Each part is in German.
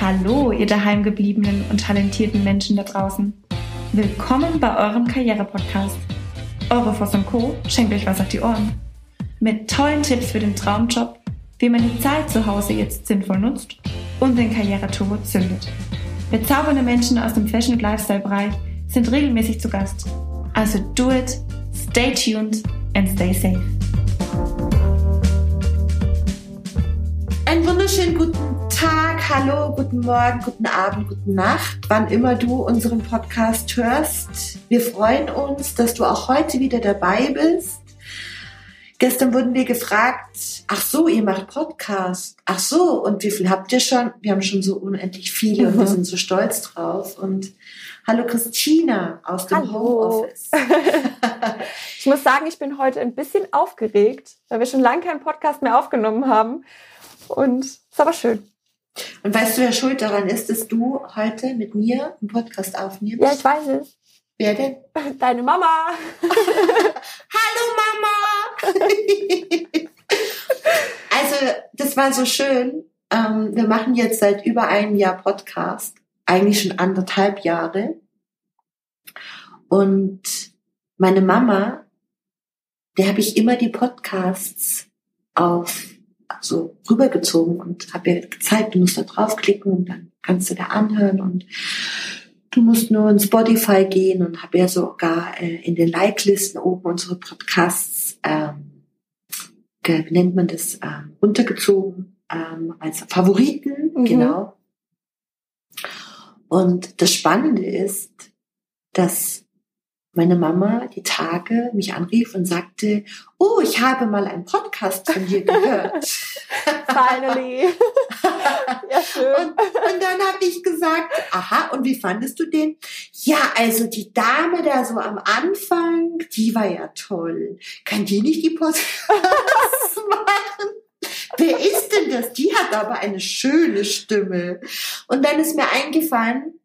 Hallo, ihr daheimgebliebenen und talentierten Menschen da draußen. Willkommen bei eurem Karriere-Podcast. Eure Voss Co. schenkt euch was auf die Ohren. Mit tollen Tipps für den Traumjob, wie man die Zeit zu Hause jetzt sinnvoll nutzt und den Karriereturbo zündet. Bezaubernde Menschen aus dem Fashion- und Lifestyle-Bereich sind regelmäßig zu Gast. Also do it, stay tuned and stay safe. Einen wunderschönen guten Tag, hallo, guten Morgen, guten Abend, guten Nacht, wann immer du unseren Podcast hörst. Wir freuen uns, dass du auch heute wieder dabei bist. Gestern wurden wir gefragt, ach so, ihr macht Podcast. Ach so, und wie viel habt ihr schon? Wir haben schon so unendlich viele und wir sind so stolz drauf. Und hallo Christina aus dem Hallo. Homeoffice. Ich muss sagen, ich bin heute ein bisschen aufgeregt, weil wir schon lange keinen Podcast mehr aufgenommen haben. Und ist aber schön. Und weißt du, wer schuld daran ist, dass du heute mit mir einen Podcast aufnimmst? Ja, ich weiß es. Wer denn? Deine Mama. Hallo Mama! also, das war so schön. Ähm, wir machen jetzt seit über einem Jahr Podcast, eigentlich schon anderthalb Jahre. Und meine Mama, der habe ich immer die Podcasts auf so rübergezogen und habe ihr gezeigt, du musst da draufklicken und dann kannst du da anhören und du musst nur in Spotify gehen und habe ja sogar äh, in den Like-Listen oben unsere Podcasts, ähm, ge- wie nennt man das, ähm, runtergezogen ähm, als Favoriten, Mhm. genau. Und das Spannende ist, dass meine Mama die Tage mich anrief und sagte, oh, ich habe mal einen Podcast von dir gehört. Finally. ja, schön. Und, und dann habe ich gesagt, aha, und wie fandest du den? Ja, also die Dame da so am Anfang, die war ja toll. Kann die nicht die Podcasts machen? Wer ist denn das? Die hat aber eine schöne Stimme. Und dann ist mir eingefallen,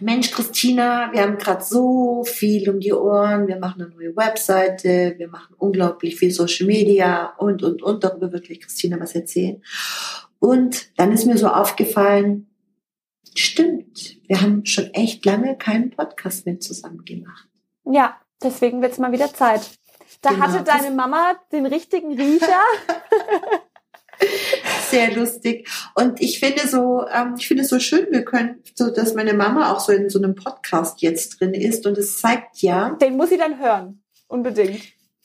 Mensch, Christina, wir haben gerade so viel um die Ohren. Wir machen eine neue Webseite, wir machen unglaublich viel Social Media und, und, und. Darüber wird gleich Christina was erzählen. Und dann ist mir so aufgefallen, stimmt, wir haben schon echt lange keinen Podcast mehr zusammen gemacht. Ja, deswegen wird's mal wieder Zeit. Da Genau, hatte deine Mama den richtigen Riecher. Sehr lustig. Und ich finde so, ähm, ich finde es so schön, wir können, so dass meine Mama auch so in so einem Podcast jetzt drin ist. Und es zeigt ja Den muss sie dann hören. Unbedingt.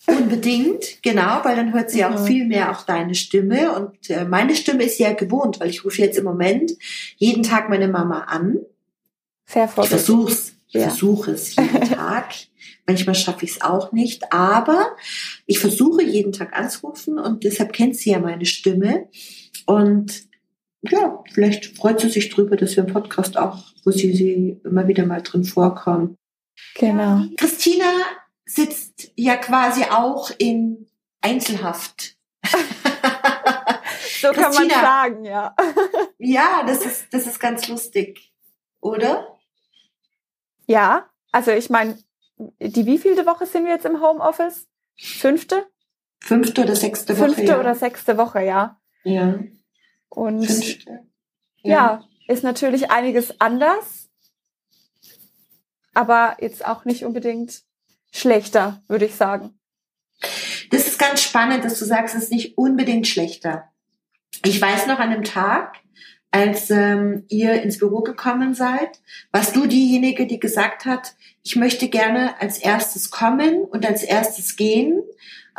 unbedingt, genau, weil dann hört sie auch Mhm. viel mehr auch deine Stimme. Und äh, meine Stimme ist ja gewohnt, weil ich rufe jetzt im Moment jeden Tag meine Mama an. Sehr Ich vorsichtig. versuch's, ich Ja. versuche es jeden Tag. Manchmal schaffe ich es auch nicht, aber ich versuche jeden Tag anzurufen und deshalb kennt sie ja meine Stimme. Und ja, vielleicht freut sie sich drüber, dass wir im Podcast auch, wo sie, sie immer wieder mal drin vorkommen. Genau. Christina sitzt ja quasi auch in Einzelhaft. So kann man sagen, ja. Ja, das ist, das ist ganz lustig, oder? Ja, also ich meine, die wievielte Woche sind wir jetzt im Homeoffice? Fünfte? Fünfte oder sechste Woche. Fünfte ja. oder sechste Woche, ja. Ja. Und Fünfte. ja, ist natürlich einiges anders, aber jetzt auch nicht unbedingt schlechter, würde ich sagen. Das ist ganz spannend, dass du sagst, es ist nicht unbedingt schlechter. Ich weiß noch an dem Tag, als ähm, ihr ins Büro gekommen seid, warst du diejenige, die gesagt hat, ich möchte gerne als erstes kommen und als erstes gehen.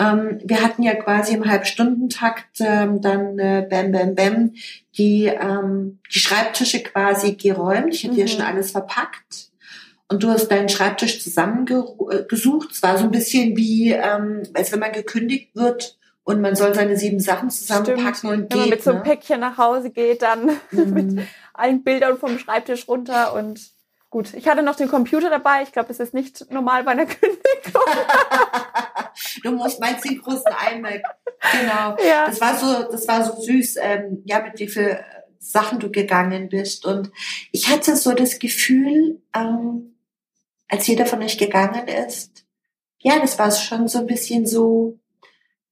Ähm, wir hatten ja quasi im Halbstundentakt ähm, dann äh, bam, bam, bam die, ähm, die Schreibtische quasi geräumt. Ich hatte ja Mhm. schon alles verpackt. Und du hast deinen Schreibtisch zusammengesucht. Es war so ein bisschen wie, ähm, als wenn man gekündigt wird und man soll seine sieben Sachen zusammenpacken und Wenn man geht. mit so einem ne? Päckchen nach Hause geht, dann mit Mhm. allen Bildern vom Schreibtisch runter und gut. Ich hatte noch den Computer dabei. Ich glaube, es ist nicht normal bei einer Kündigung. du musst meinst den großen iMac. Genau. ja. Das war so, das war so süß, ähm, ja, mit wie viel Sachen du gegangen bist. Und ich hatte so das Gefühl, ähm, als jeder von euch gegangen ist, ja, das war schon so ein bisschen so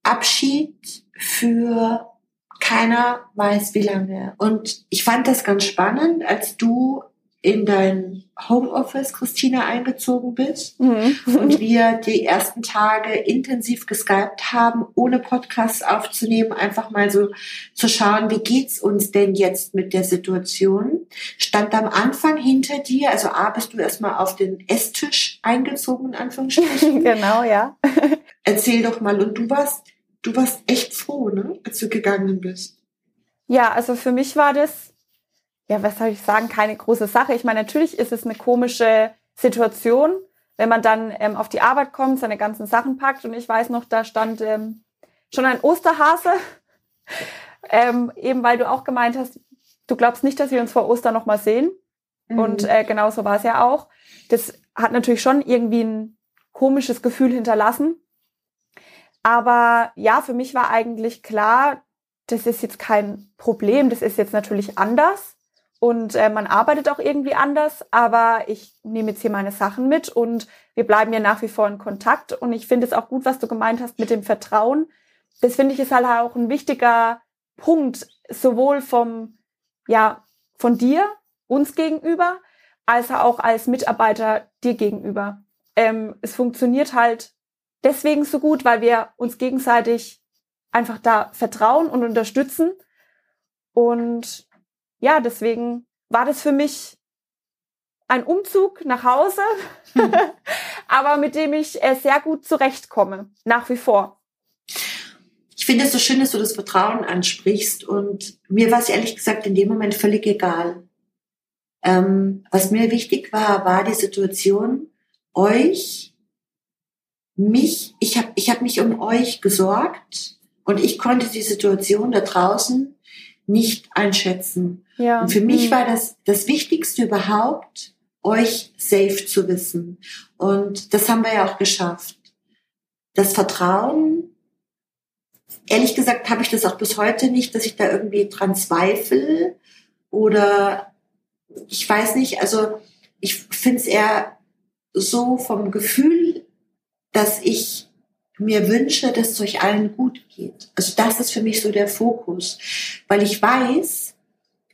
Abschied für keiner weiß wie lange. Und ich fand das ganz spannend, als du in dein Homeoffice, Christina, eingezogen bist mhm. und wir die ersten Tage intensiv geskypt haben, ohne Podcasts aufzunehmen, einfach mal so zu schauen, wie geht's uns denn jetzt mit der Situation? Stand am Anfang hinter dir, also A, bist du erstmal auf den Esstisch eingezogen, in Anführungsstrichen. genau, ja. Erzähl doch mal, und du warst, du warst echt froh, ne, als du gegangen bist. Ja, also für mich war das ja, was soll ich sagen, keine große Sache. Ich meine, natürlich ist es eine komische Situation, wenn man dann ähm, auf die Arbeit kommt, seine ganzen Sachen packt. Und ich weiß noch, da stand ähm, schon ein Osterhase, ähm, eben weil du auch gemeint hast, du glaubst nicht, dass wir uns vor Ostern nochmal sehen. Mhm. Und äh, genau so war es ja auch. Das hat natürlich schon irgendwie ein komisches Gefühl hinterlassen. Aber ja, für mich war eigentlich klar, das ist jetzt kein Problem, das ist jetzt natürlich anders. Und äh, man arbeitet auch irgendwie anders, aber ich nehme jetzt hier meine Sachen mit und wir bleiben ja nach wie vor in Kontakt. Und ich finde es auch gut, was du gemeint hast mit dem Vertrauen. Das finde ich ist halt auch ein wichtiger Punkt, sowohl vom, ja, von dir, uns gegenüber, als auch als Mitarbeiter dir gegenüber. Ähm, es funktioniert halt deswegen so gut, weil wir uns gegenseitig einfach da vertrauen und unterstützen. Und ja, deswegen war das für mich ein Umzug nach Hause, mhm. aber mit dem ich äh, sehr gut zurechtkomme, nach wie vor. Ich finde es so schön, dass du das Vertrauen ansprichst und mir war es ehrlich gesagt in dem Moment völlig egal. Ähm, was mir wichtig war, war die Situation, euch, mich, ich habe ich hab mich um euch gesorgt und ich konnte die Situation da draußen nicht einschätzen. Ja. Und für mich mhm. war das das Wichtigste überhaupt, euch safe zu wissen. Und das haben wir ja auch geschafft. Das Vertrauen, ehrlich gesagt, habe ich das auch bis heute nicht, dass ich da irgendwie dran zweifle oder ich weiß nicht, also ich finde es eher so vom Gefühl, dass ich mir wünsche, dass es euch allen gut geht. Also das ist für mich so der Fokus, weil ich weiß,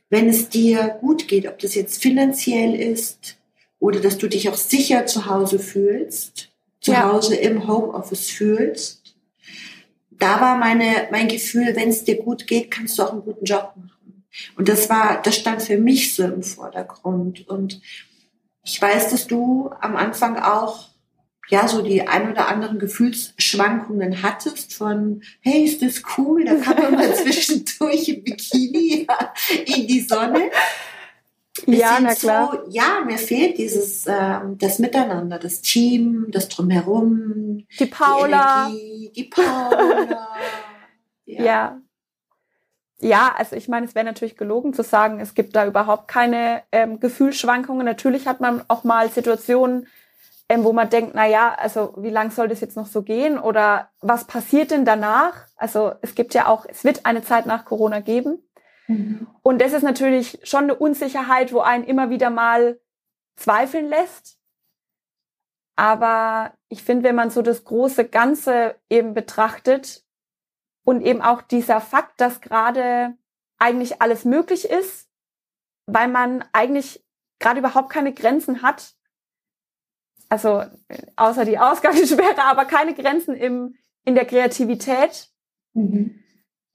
wenn es dir gut geht, ob das jetzt finanziell ist oder dass du dich auch sicher zu Hause fühlst, zu ja. Hause im Homeoffice fühlst, da war meine, mein Gefühl, wenn es dir gut geht, kannst du auch einen guten Job machen. Und das war, das stand für mich so im Vordergrund. Und ich weiß, dass du am Anfang auch ja so die ein oder anderen Gefühlsschwankungen hattest von, hey, ist das cool, da kann man mal zwischendurch im Bikini in die Sonne. Bis ja, na klar. So, ja, mir fehlt dieses, ähm, das Miteinander, das Team, das Drumherum. Die Paula. Die, Energie, die Paula. ja. ja. Ja, also ich meine, es wäre natürlich gelogen zu sagen, es gibt da überhaupt keine ähm, Gefühlsschwankungen. Natürlich hat man auch mal Situationen, ähm, wo man denkt, na ja, also wie lang soll das jetzt noch so gehen oder was passiert denn danach? Also es gibt ja auch, es wird eine Zeit nach Corona geben. Mhm. Und das ist natürlich schon eine Unsicherheit, wo einen immer wieder mal zweifeln lässt. Aber ich finde, wenn man so das große Ganze eben betrachtet und eben auch dieser Fakt, dass gerade eigentlich alles möglich ist, weil man eigentlich gerade überhaupt keine Grenzen hat, also außer die Ausgangssperre, aber keine Grenzen im, in der Kreativität. Mhm.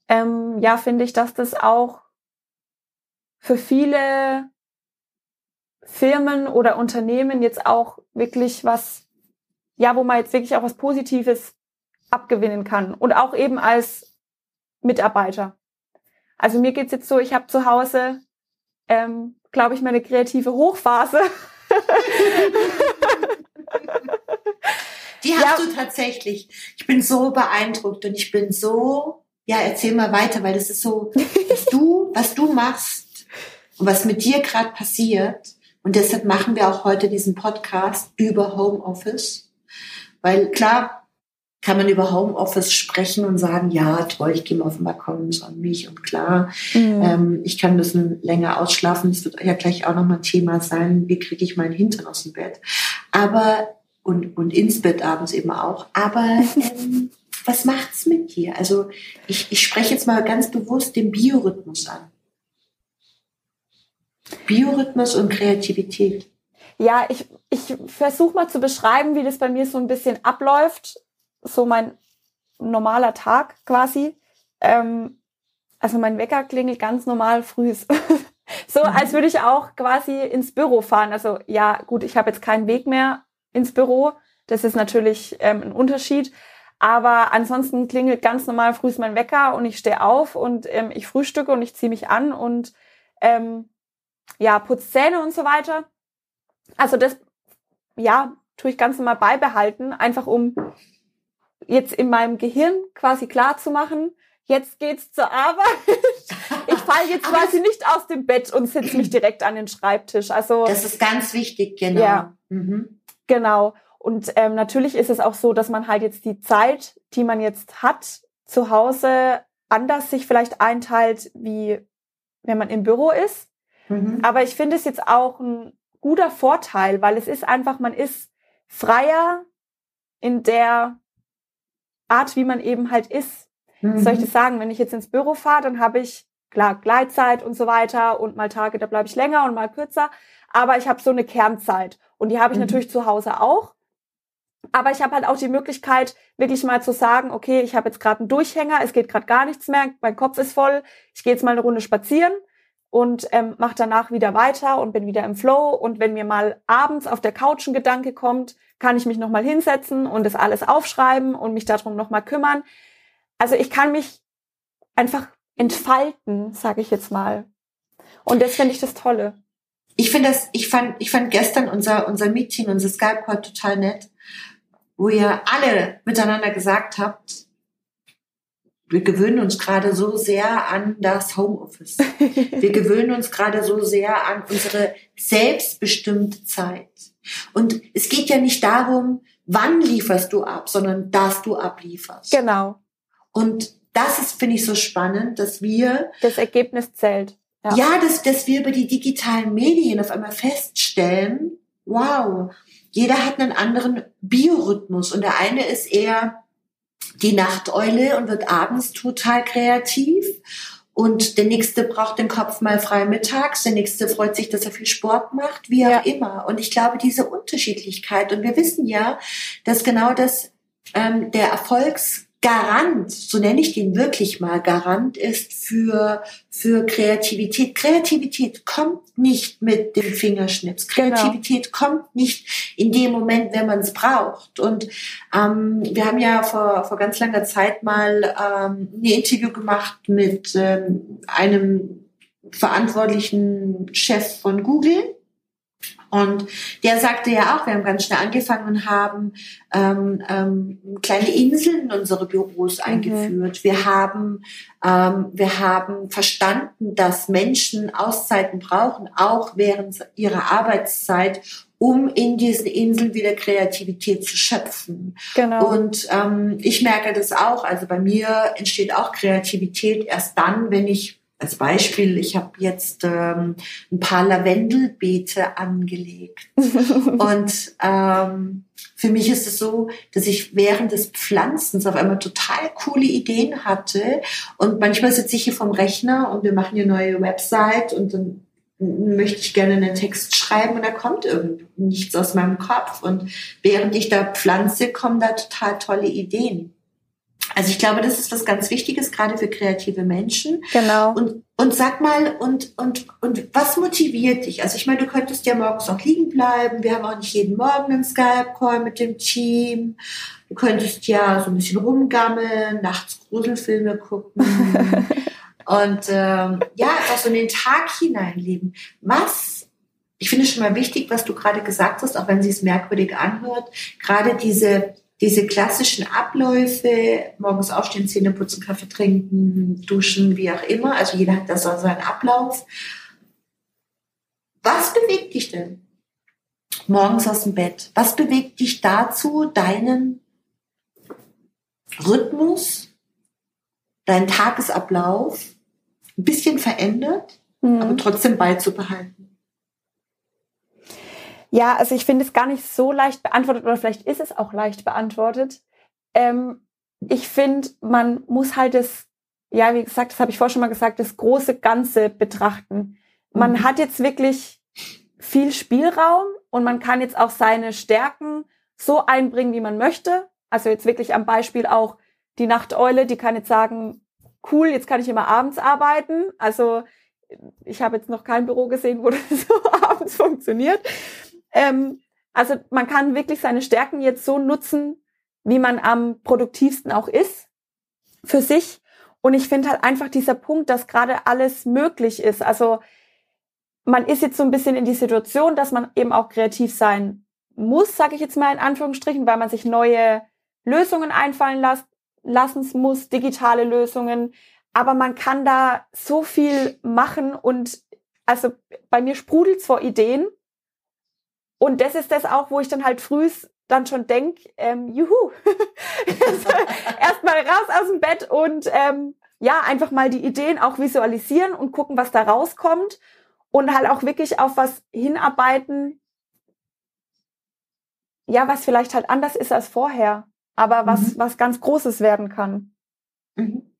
Ähm, ja, finde ich, dass das auch für viele Firmen oder Unternehmen jetzt auch wirklich was, ja, wo man jetzt wirklich auch was Positives abgewinnen kann. Und auch eben als Mitarbeiter. Also mir geht's jetzt so, ich habe zu Hause, ähm, glaube ich, meine kreative Hochphase. Die hast ja. du tatsächlich. Ich bin so beeindruckt und ich bin so, ja, erzähl mal weiter, weil das ist so, was du, was du machst und was mit dir gerade passiert. Und deshalb machen wir auch heute diesen Podcast über Homeoffice. Weil klar, kann man über Homeoffice sprechen und sagen, ja, toll, ich gehe mal auf den Balkon, an mich und klar, mhm. ähm, ich kann ein bisschen länger ausschlafen. Das wird ja gleich auch nochmal Thema sein, wie kriege ich meinen Hintern aus dem Bett. Aber und, und ins Bett abends eben auch. Aber ähm, was macht's mit dir? Also ich, ich spreche jetzt mal ganz bewusst den Biorhythmus an. Biorhythmus und Kreativität. Ja, ich, ich versuche mal zu beschreiben, wie das bei mir so ein bisschen abläuft. So mein normaler Tag quasi. Ähm, also mein Wecker klingelt ganz normal früh. so mhm. als würde ich auch quasi ins Büro fahren. Also ja, gut, ich habe jetzt keinen Weg mehr ins Büro. Das ist natürlich ähm, ein Unterschied. Aber ansonsten klingelt ganz normal früh mein Wecker und ich stehe auf und ähm, ich frühstücke und ich ziehe mich an und ähm, ja, putze Zähne und so weiter. Also das, ja, tue ich ganz normal beibehalten, einfach um jetzt in meinem Gehirn quasi klar zu machen, jetzt geht's zur Arbeit. Ich falle jetzt quasi nicht aus dem Bett und setze mich direkt an den Schreibtisch. Also das ist ganz wichtig, genau. Ja, mhm. Genau. Und ähm, natürlich ist es auch so, dass man halt jetzt die Zeit, die man jetzt hat, zu Hause anders sich vielleicht einteilt, wie wenn man im Büro ist. Mhm. Aber ich finde es jetzt auch ein guter Vorteil, weil es ist einfach, man ist freier in der Art, wie man eben halt ist. Mhm. Soll ich mhm. das sagen? Wenn ich jetzt ins Büro fahre, dann habe ich klar Gleitzeit und so weiter und mal Tage, da bleibe ich länger und mal kürzer. Aber ich habe so eine Kernzeit und die habe ich mhm. natürlich zu Hause auch. Aber ich habe halt auch die Möglichkeit, wirklich mal zu sagen, okay, ich habe jetzt gerade einen Durchhänger, es geht gerade gar nichts mehr, mein Kopf ist voll, ich gehe jetzt mal eine Runde spazieren und ähm, mache danach wieder weiter und bin wieder im Flow. Und wenn mir mal abends auf der Couch ein Gedanke kommt, kann ich mich nochmal hinsetzen und das alles aufschreiben und mich darum nochmal kümmern. Also ich kann mich einfach entfalten, sage ich jetzt mal. Und das finde ich das Tolle. Ich finde das, ich fand, ich fand gestern unser, unser Meeting, unser Skype-Call total nett, wo ihr alle miteinander gesagt habt, wir gewöhnen uns gerade so sehr an das Homeoffice. Wir gewöhnen uns gerade so sehr an unsere selbstbestimmte Zeit. Und es geht ja nicht darum, wann lieferst du ab, sondern dass du ablieferst. Genau. Und das ist, finde ich, so spannend, dass wir. Das Ergebnis zählt. Ja, ja dass, dass wir über die digitalen Medien auf einmal feststellen, wow, jeder hat einen anderen Biorhythmus und der eine ist eher die Nachteule und wird abends total kreativ. Und der nächste braucht den Kopf mal frei mittags, der nächste freut sich, dass er viel Sport macht, wie auch ja. immer. Und ich glaube, diese Unterschiedlichkeit, und wir wissen ja, dass genau das ähm, der Erfolgs Garant, so nenne ich den wirklich mal, Garant ist für, für Kreativität. Kreativität kommt nicht mit dem Fingerschnips. Genau. Kreativität genau. kommt nicht in dem Moment, wenn man es braucht. Und ähm, wir haben ja vor, vor ganz langer Zeit mal ähm, ein Interview gemacht mit ähm, einem verantwortlichen Chef von Google und der sagte ja auch, wir haben ganz schnell angefangen und haben ähm, ähm, kleine Inseln in unsere Büros mhm. eingeführt. Mhm. Wir haben ähm, wir haben verstanden, dass Menschen Auszeiten brauchen, auch während ihrer Arbeitszeit, um in diesen Inseln wieder Kreativität zu schöpfen. Genau. Und ähm, ich merke das auch. Also bei mir entsteht auch Kreativität erst dann, wenn ich als Beispiel, ich habe jetzt ähm, ein paar Lavendelbeete angelegt. und ähm, für mich ist es so, dass ich während des Pflanzens auf einmal total coole Ideen hatte. Und manchmal sitze ich hier vom Rechner und wir machen hier neue Website und dann möchte ich gerne einen Text schreiben und da kommt irgendwie nichts aus meinem Kopf. Und während ich da pflanze, kommen da total tolle Ideen. Also ich glaube, das ist was ganz Wichtiges, gerade für kreative Menschen. Genau. Und, und sag mal, und, und, und was motiviert dich? Also ich meine, du könntest ja morgens auch liegen bleiben. Wir haben auch nicht jeden Morgen einen Skype-Call mit dem Team. Du könntest ja so ein bisschen rumgammeln, nachts Gruselfilme gucken. und ähm, ja, auch so in den Tag hineinleben. Was ich finde es schon mal wichtig, was du gerade gesagt hast, auch wenn sie es merkwürdig anhört, gerade diese diese klassischen Abläufe, morgens aufstehen, Zähne putzen, Kaffee trinken, duschen, wie auch immer, also jeder hat da so seinen Ablauf. Was bewegt dich denn morgens aus dem Bett? Was bewegt dich dazu, deinen Rhythmus, deinen Tagesablauf ein bisschen verändert, mhm. aber trotzdem beizubehalten? Ja, also ich finde es gar nicht so leicht beantwortet oder vielleicht ist es auch leicht beantwortet. Ähm, ich finde, man muss halt das, ja, wie gesagt, das habe ich vorher schon mal gesagt, das große Ganze betrachten. Man mhm. hat jetzt wirklich viel Spielraum und man kann jetzt auch seine Stärken so einbringen, wie man möchte. Also jetzt wirklich am Beispiel auch die Nachteule, die kann jetzt sagen, cool, jetzt kann ich immer abends arbeiten. Also ich habe jetzt noch kein Büro gesehen, wo das so abends funktioniert. Ähm, also man kann wirklich seine Stärken jetzt so nutzen, wie man am produktivsten auch ist für sich. Und ich finde halt einfach dieser Punkt, dass gerade alles möglich ist. Also man ist jetzt so ein bisschen in die Situation, dass man eben auch kreativ sein muss, sage ich jetzt mal in Anführungsstrichen, weil man sich neue Lösungen einfallen las lassen muss, digitale Lösungen. Aber man kann da so viel machen und also bei mir sprudelt's vor Ideen. Und das ist das auch, wo ich dann halt frühs dann schon denk, ähm, juhu, erstmal raus aus dem Bett und ähm, ja, einfach mal die Ideen auch visualisieren und gucken, was da rauskommt und halt auch wirklich auf was hinarbeiten, ja, was vielleicht halt anders ist als vorher, aber was, mhm. was ganz Großes werden kann. Mhm.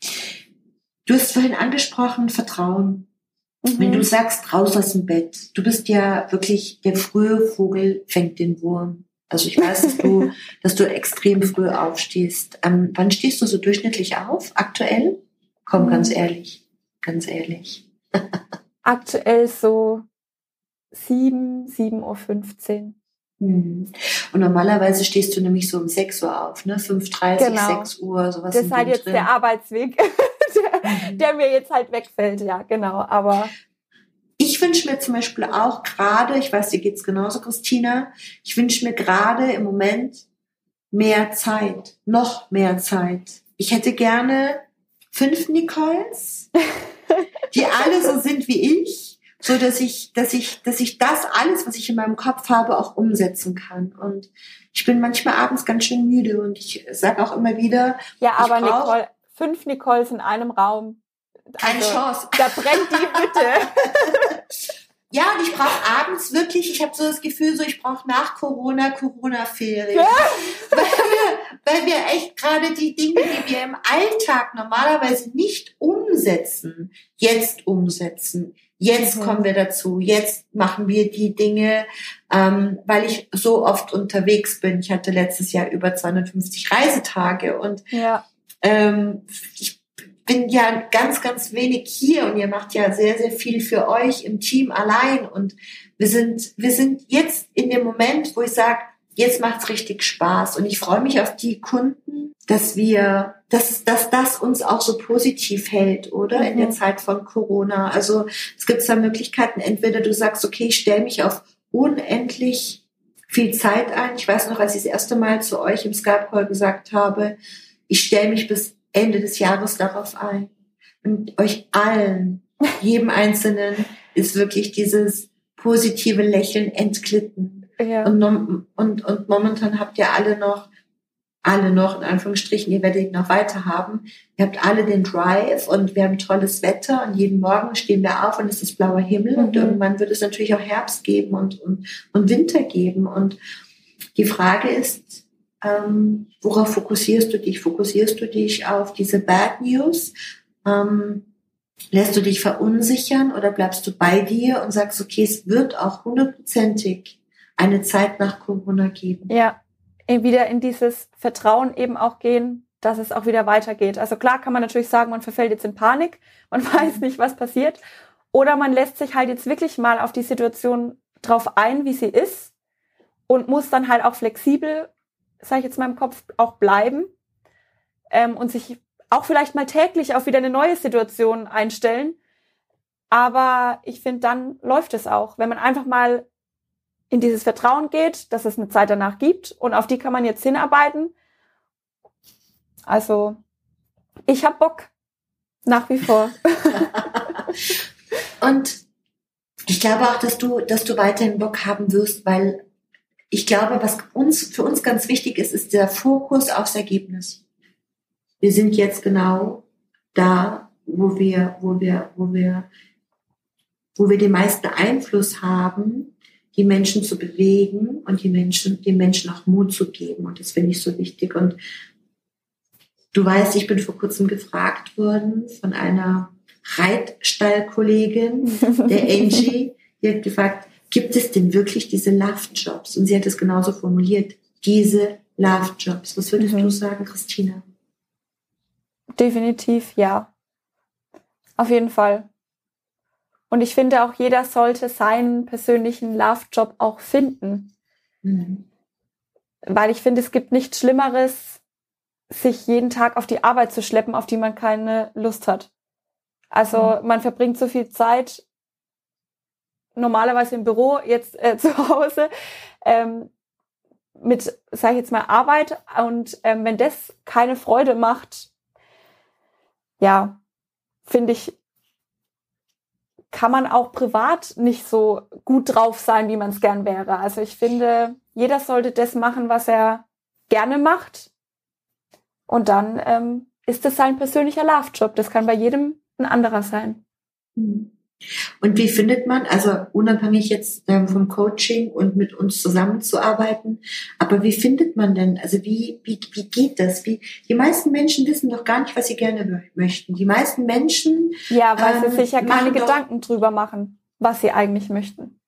Du hast vorhin angesprochen, Vertrauen. Mhm. Wenn du sagst, raus aus dem Bett, du bist ja wirklich, der frühe Vogel fängt den Wurm. Also ich weiß, dass du, dass du extrem früh aufstehst. Ähm, wann stehst du so durchschnittlich auf, aktuell? Komm, ganz mhm. ehrlich, ganz ehrlich. aktuell so sieben, sieben Uhr. fünfzehn. Mhm. Und normalerweise stehst du nämlich so um 6 Uhr auf, ne? 5.30 genau. 6 Uhr, sowas. Das ist halt jetzt drin. der Arbeitsweg, der, der, mir jetzt halt wegfällt, ja, genau. Aber ich wünsche mir zum Beispiel auch gerade, ich weiß, dir geht's genauso, Christina, ich wünsche mir gerade im Moment mehr Zeit, noch mehr Zeit. Ich hätte gerne fünf Nicoles, die alle so sind wie ich, so dass ich, dass ich, dass ich das alles, was ich in meinem Kopf habe, auch umsetzen kann. Und ich bin manchmal abends ganz schön müde und ich sage auch immer wieder. Ja, aber Nicole, fünf Nicoles in einem Raum. Keine also, Chance. Da brennt die Hütte. Ja, und ich brauche abends wirklich, ich habe so das Gefühl, so ich brauche nach Corona Corona-Ferien. Ja. Weil, wir, weil wir echt gerade die Dinge, die wir im Alltag normalerweise nicht umsetzen, jetzt umsetzen. Jetzt mhm. kommen wir dazu, jetzt machen wir die Dinge, ähm, weil ich so oft unterwegs bin. Ich hatte letztes Jahr über 250 Reisetage und ja. Ähm, ich bin ja ganz, ganz wenig hier und ihr macht ja sehr, sehr viel für euch im Team allein. Und wir sind, wir sind jetzt in dem Moment, wo ich sage, jetzt macht's richtig Spaß. Und ich freue mich auf die Kunden, dass wir, dass, dass das uns auch so positiv hält, oder? Mhm. In der mhm. Zeit von Corona. Also es gibt zwei Möglichkeiten. Entweder du sagst, okay, ich stelle mich auf unendlich viel Zeit ein. Ich weiß noch, als ich das erste Mal zu euch im Skype-Call gesagt habe, ich stelle mich bis Ende des Jahres darauf ein. Und euch allen, jedem Einzelnen, ist wirklich dieses positive Lächeln entglitten. Ja. Und, und, und momentan habt ihr alle noch, alle noch, in Anführungsstrichen, ihr werdet ihn noch weiter haben. Ihr habt alle den Drive und wir haben tolles Wetter und jeden Morgen stehen wir auf und es ist blauer Himmel mhm. und irgendwann wird es natürlich auch Herbst geben und, und, und Winter geben. Und die Frage ist, ähm, worauf fokussierst du dich? Fokussierst du dich auf diese Bad News? Ähm, lässt du dich verunsichern oder bleibst du bei dir und sagst, okay, es wird auch hundertprozentig eine Zeit nach Corona geben? Ja, wieder in dieses Vertrauen eben auch gehen, dass es auch wieder weitergeht. Also klar kann man natürlich sagen, man verfällt jetzt in Panik, man weiß nicht, was passiert. Oder man lässt sich halt jetzt wirklich mal auf die Situation drauf ein, wie sie ist und muss dann halt auch flexibel sage ich jetzt mal im Kopf, auch bleiben ähm, und sich auch vielleicht mal täglich auf wieder eine neue Situation einstellen. Aber ich finde, dann läuft es auch, wenn man einfach mal in dieses Vertrauen geht, dass es eine Zeit danach gibt und auf die kann man jetzt hinarbeiten. Also, ich habe Bock. Nach wie vor. und ich glaube auch, dass du, dass du weiterhin Bock haben wirst, weil ich glaube, was uns, für uns ganz wichtig ist, ist der Fokus aufs Ergebnis. Wir sind jetzt genau da, wo wir, wo wir, wo wir, wo wir den meisten Einfluss haben, die Menschen zu bewegen und die Menschen, den Menschen auch Mut zu geben. Und das finde ich so wichtig. Und Du weißt, ich bin vor kurzem gefragt worden von einer Reitstallkollegin, der Angie, die hat gefragt, gibt es denn wirklich diese Love-Jobs? Und sie hat es genauso formuliert, diese Love-Jobs. Was würdest mhm. du sagen, Christina? Definitiv ja. Auf jeden Fall. Und ich finde auch, jeder sollte seinen persönlichen Love-Job auch finden. Mhm. Weil ich finde, es gibt nichts Schlimmeres, sich jeden Tag auf die Arbeit zu schleppen, auf die man keine Lust hat. Also mhm. man verbringt so viel Zeit normalerweise im Büro, jetzt äh, zu Hause, ähm, mit, sage ich jetzt mal, Arbeit. Und ähm, wenn das keine Freude macht, ja, finde ich, kann man auch privat nicht so gut drauf sein, wie man es gern wäre. Also ich finde, jeder sollte das machen, was er gerne macht. Und dann ähm, ist das sein persönlicher Love-Job. Das kann bei jedem ein anderer sein. Mhm. Und wie findet man, also unabhängig jetzt ähm, vom Coaching und mit uns zusammenzuarbeiten, aber wie findet man denn, also wie, wie, wie geht das? Wie, die meisten Menschen wissen doch gar nicht, was sie gerne möchten. Die meisten Menschen. Ja, weil ähm, sie sich ja keine Gedanken drüber machen, was sie eigentlich möchten.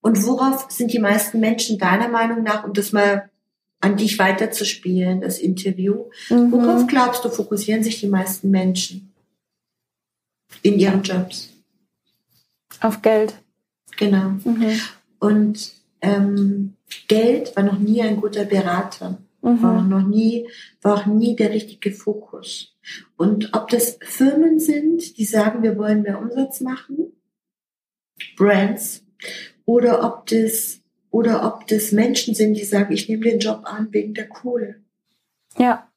Und worauf sind die meisten Menschen deiner Meinung nach, um das mal an dich weiterzuspielen, das Interview, mhm. worauf glaubst du, fokussieren sich die meisten Menschen in ihren Jobs? Auf Geld. Genau. Mhm. Und ähm, Geld war noch nie ein guter Berater. Mhm. War noch nie, war auch nie der richtige Fokus. Und ob das Firmen sind, die sagen, wir wollen mehr Umsatz machen, Brands, oder ob das, oder ob das Menschen sind, die sagen, ich nehme den Job an wegen der Kohle. Ja.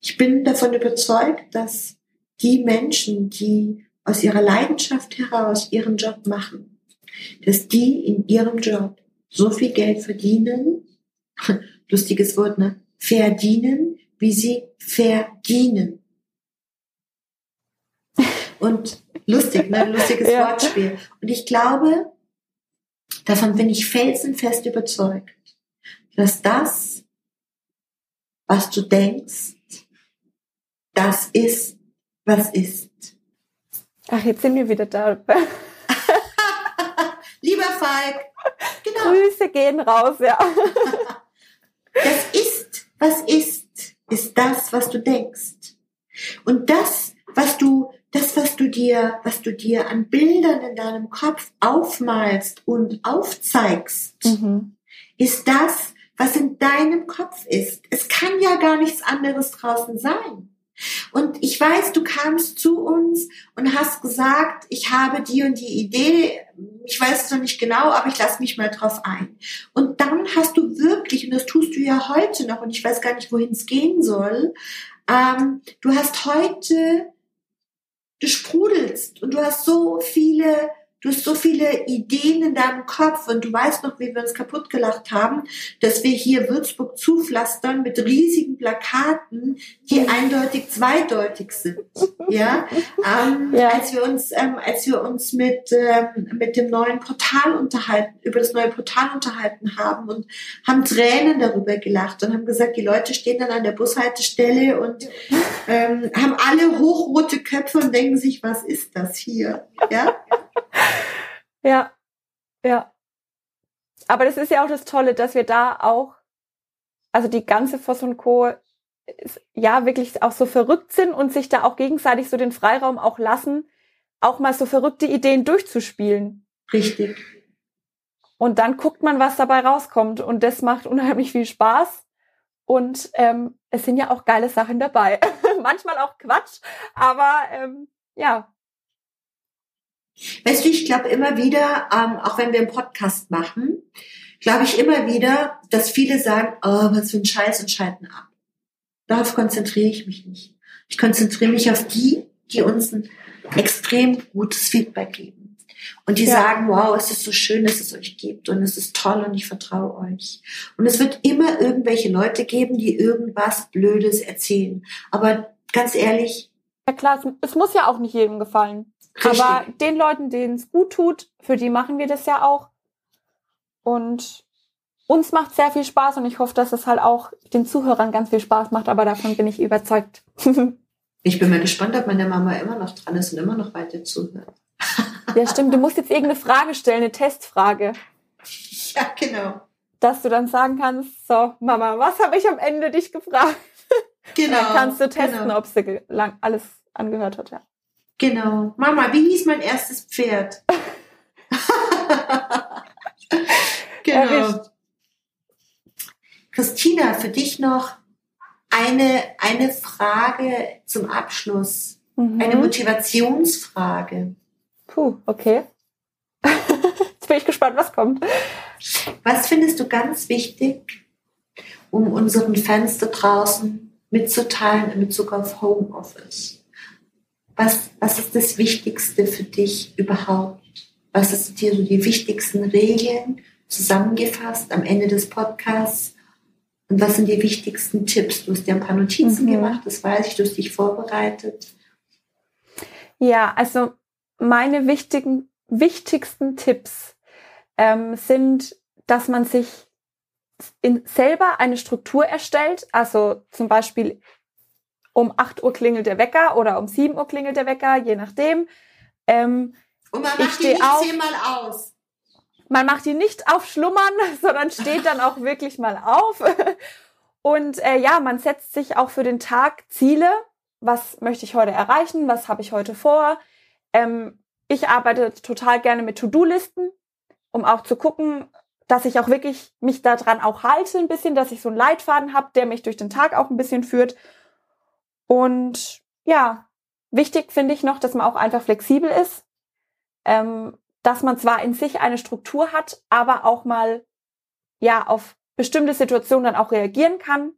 Ich bin davon überzeugt, dass die Menschen, die aus ihrer Leidenschaft heraus ihren Job machen, dass die in ihrem Job so viel Geld verdienen, lustiges Wort, ne? Verdienen, wie sie verdienen. Und lustig, ne? Lustiges ja. Wortspiel. Und ich glaube, davon bin ich felsenfest überzeugt, dass das, was du denkst, das ist, was ist. Ach, jetzt sind wir wieder da. Lieber Falk, genau. Grüße gehen raus, ja. das ist, was ist, ist das, was du denkst. Und das, was du, das, was du dir, was du dir an Bildern in deinem Kopf aufmalst und aufzeigst, mhm. ist das, was in deinem Kopf ist. Es kann ja gar nichts anderes draußen sein. Und ich weiß, du kamst zu uns und hast gesagt, ich habe die und die Idee, ich weiß es noch nicht genau, aber ich lasse mich mal drauf ein. Und dann hast du wirklich, und das tust du ja heute noch, und ich weiß gar nicht, wohin es gehen soll, ähm, du hast heute, du sprudelst und du hast so viele Du hast so viele Ideen in deinem Kopf und du weißt noch, wie wir uns kaputt gelacht haben, dass wir hier Würzburg zupflastern mit riesigen Plakaten, die eindeutig zweideutig sind. Ja, ähm, ja. als wir uns, ähm, als wir uns mit ähm, mit dem neuen Portal unterhalten, über das neue Portal unterhalten haben und haben Tränen darüber gelacht und haben gesagt, die Leute stehen dann an der Bushaltestelle und ähm, haben alle hochrote Köpfe und denken sich, was ist das hier? Ja. Ja, ja. Aber das ist ja auch das Tolle, dass wir da auch, also die ganze Voss und Co. ja wirklich auch so verrückt sind und sich da auch gegenseitig so den Freiraum auch lassen, auch mal so verrückte Ideen durchzuspielen. Richtig. Und dann guckt man, was dabei rauskommt. Und das macht unheimlich viel Spaß. Und ähm, es sind ja auch geile Sachen dabei. Manchmal auch Quatsch, aber ähm, ja, Weißt du, ich glaube immer wieder, ähm, auch wenn wir einen Podcast machen, glaube ich immer wieder, dass viele sagen, oh, was für ein Scheiß und schalten ab. Darauf konzentriere ich mich nicht. Ich konzentriere mich auf die, die uns ein extrem gutes Feedback geben. Und die ja. sagen, wow, es ist so schön, dass es euch gibt und es ist toll und ich vertraue euch. Und es wird immer irgendwelche Leute geben, die irgendwas Blödes erzählen. Aber ganz ehrlich. Ja klar, es muss ja auch nicht jedem gefallen. Richtig. Aber den Leuten, denen es gut tut, für die machen wir das ja auch. Und uns macht sehr viel Spaß und ich hoffe, dass es halt auch den Zuhörern ganz viel Spaß macht, aber davon bin ich überzeugt. ich bin mal gespannt, ob meine Mama immer noch dran ist und immer noch weiter zuhört. ja, stimmt. Du musst jetzt irgendeine Frage stellen, eine Testfrage. Ja, genau. Dass du dann sagen kannst, so, Mama, was habe ich am Ende dich gefragt? Genau. dann kannst du testen, genau. ob sie lang alles angehört hat, ja. Genau. Mama, wie hieß mein erstes Pferd? genau. Erwischt. Christina, für dich noch eine, eine Frage zum Abschluss. Mhm. Eine Motivationsfrage. Puh, okay. Jetzt bin ich gespannt, was kommt. Was findest du ganz wichtig, um unseren Fans da draußen mitzuteilen in Bezug auf Homeoffice? Was, was ist das Wichtigste für dich überhaupt? Was ist dir so die wichtigsten Regeln zusammengefasst am Ende des Podcasts? Und was sind die wichtigsten Tipps? Du hast dir ein paar Notizen mhm. gemacht, das weiß ich, du hast dich vorbereitet. Ja, also meine wichtigen, wichtigsten Tipps ähm, sind, dass man sich in, selber eine Struktur erstellt. Also zum Beispiel um 8 Uhr klingelt der Wecker oder um 7 Uhr klingelt der Wecker, je nachdem. Ähm, Und man macht die nicht auf, zehnmal aus. Man macht die nicht auf Schlummern, sondern steht dann auch wirklich mal auf. Und äh, ja, man setzt sich auch für den Tag Ziele. Was möchte ich heute erreichen? Was habe ich heute vor? Ähm, ich arbeite total gerne mit To-Do-Listen, um auch zu gucken, dass ich auch wirklich mich daran auch halte ein bisschen, dass ich so einen Leitfaden habe, der mich durch den Tag auch ein bisschen führt. Und ja, wichtig finde ich noch, dass man auch einfach flexibel ist, ähm, dass man zwar in sich eine Struktur hat, aber auch mal ja auf bestimmte Situationen dann auch reagieren kann.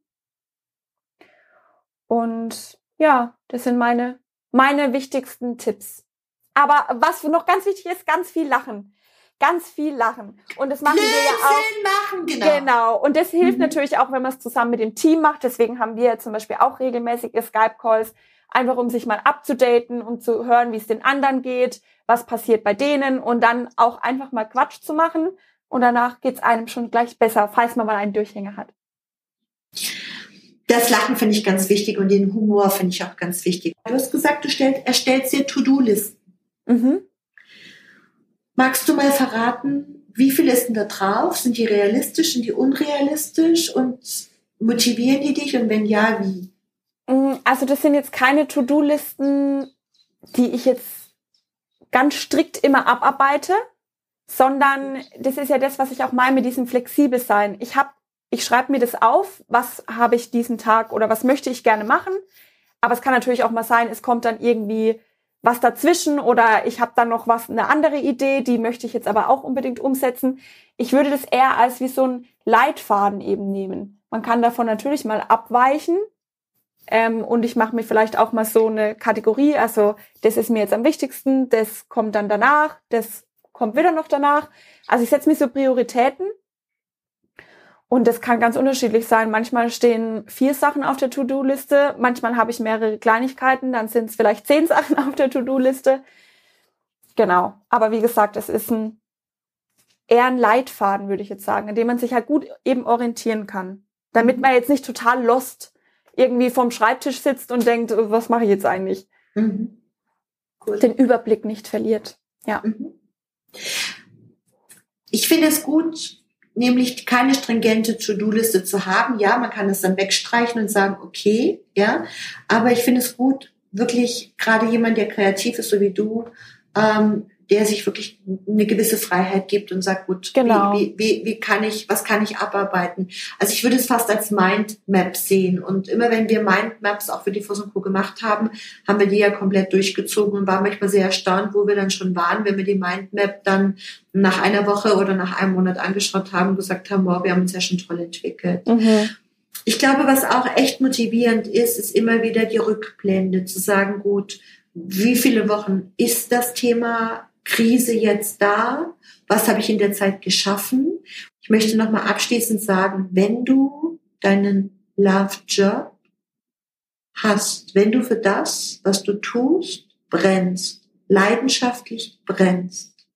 Und ja, das sind meine meine wichtigsten Tipps. Aber was noch ganz wichtig ist, ganz viel lachen. Ganz viel lachen. Und das machen Blödsinn wir ja auch. machen, genau. Genau. Und das hilft mhm. natürlich auch, wenn man es zusammen mit dem Team macht. Deswegen haben wir zum Beispiel auch regelmäßige Skype-Calls, einfach um sich mal abzudaten und zu hören, wie es den anderen geht, was passiert bei denen und dann auch einfach mal Quatsch zu machen. Und danach geht's einem schon gleich besser, falls man mal einen Durchhänger hat. Das Lachen finde ich ganz wichtig und den Humor finde ich auch ganz wichtig. Du hast gesagt, du stellst, erstellst dir To-Do-Listen. Mhm. Magst du mal verraten, wie viel ist denn da drauf? Sind die realistisch, sind die unrealistisch und motivieren die dich und wenn ja, wie? Mm, also das sind jetzt keine To-Do-Listen, die ich jetzt ganz strikt immer abarbeite, sondern das ist ja das, was ich auch meine mit diesem flexibel sein. Ich habe ich schreibe mir das auf, was habe ich diesen Tag oder was möchte ich gerne machen. Aber es kann natürlich auch mal sein, es kommt dann irgendwie was dazwischen oder ich habe dann noch was, eine andere Idee, die möchte ich jetzt aber auch unbedingt umsetzen. Ich würde das eher als wie so ein Leitfaden eben nehmen. Man kann davon natürlich mal abweichen ähm, und ich mache mir vielleicht auch mal so eine Kategorie. Also das ist mir jetzt am wichtigsten, das kommt dann danach, das kommt wieder noch danach. Also ich setze mir so Prioritäten und das kann ganz unterschiedlich sein. Manchmal stehen vier Sachen auf der To-Do-Liste, manchmal habe ich mehrere Kleinigkeiten, dann sind es vielleicht zehn Sachen auf der To-Do-Liste. Genau. Aber wie gesagt, es ist ein eher ein Leitfaden, würde ich jetzt sagen, in dem man sich halt gut eben orientieren kann. Damit mhm. man jetzt nicht total lost irgendwie vorm Schreibtisch sitzt und denkt, was mache ich jetzt eigentlich? Mhm. Cool. Den Überblick nicht verliert. Ja. Mhm. Ich finde es gut, nämlich keine stringente To-Do-Liste zu haben. Ja, man kann es dann wegstreichen und sagen, okay, ja, aber ich finde es gut, wirklich gerade jemand, der kreativ ist, so wie du, ähm, der sich wirklich eine gewisse Freiheit gibt und sagt, gut, genau. wie, wie, wie kann ich, was kann ich abarbeiten? Also ich würde es fast als Mindmap sehen. Und immer wenn wir Mindmaps auch für die Fuss Co. gemacht haben, haben wir die ja komplett durchgezogen und waren manchmal sehr erstaunt, wo wir dann schon waren, wenn wir die Mindmap dann nach einer Woche oder nach einem Monat angeschaut haben und gesagt haben, wow, wir haben uns ja schon toll entwickelt. Mhm. Ich glaube, was auch echt motivierend ist, ist immer wieder die Rückblende, zu sagen, gut, wie viele Wochen ist das Thema Krise jetzt da? Was habe ich in der Zeit geschaffen? Ich möchte nochmal abschließend sagen, wenn du deinen Love Job hast, wenn du für das, was du tust, brennst, leidenschaftlich brennst,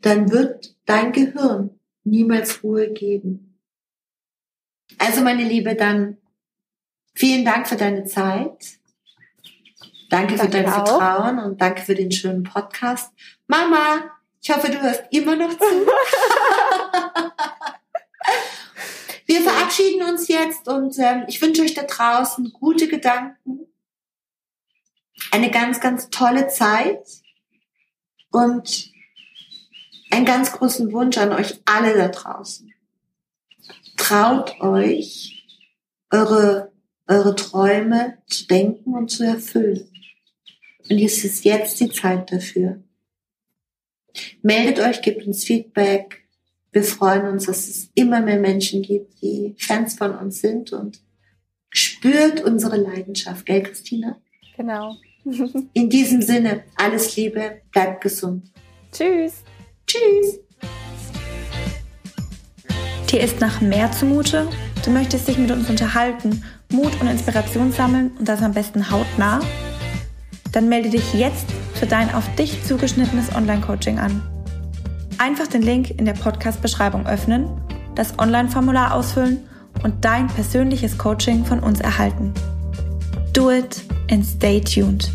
dann wird dein Gehirn niemals Ruhe geben. Also meine Liebe, dann vielen Dank für deine Zeit. Danke, danke für dein auch. Vertrauen und danke für den schönen Podcast. Mama, ich hoffe, du hörst immer noch zu. Wir verabschieden uns jetzt und ähm, ich wünsche euch da draußen gute Gedanken, eine ganz, ganz tolle Zeit und einen ganz großen Wunsch an euch alle da draußen. Traut euch, eure, eure Träume zu denken und zu erfüllen. Und es ist jetzt die Zeit dafür. Meldet euch, gebt uns Feedback, wir freuen uns, dass es immer mehr Menschen gibt, die Fans von uns sind und spürt unsere Leidenschaft, gell, Christina? Genau. In diesem Sinne, alles Liebe, bleibt gesund. Tschüss. Tschüss. Dir ist nach mehr zumute? Du möchtest dich mit uns unterhalten, Mut und Inspiration sammeln und das am besten hautnah? Dann melde dich jetzt für dein auf dich zugeschnittenes Online-Coaching an. Einfach den Link in der Podcast-Beschreibung öffnen, das Online-Formular ausfüllen und dein persönliches Coaching von uns erhalten. Do it and stay tuned.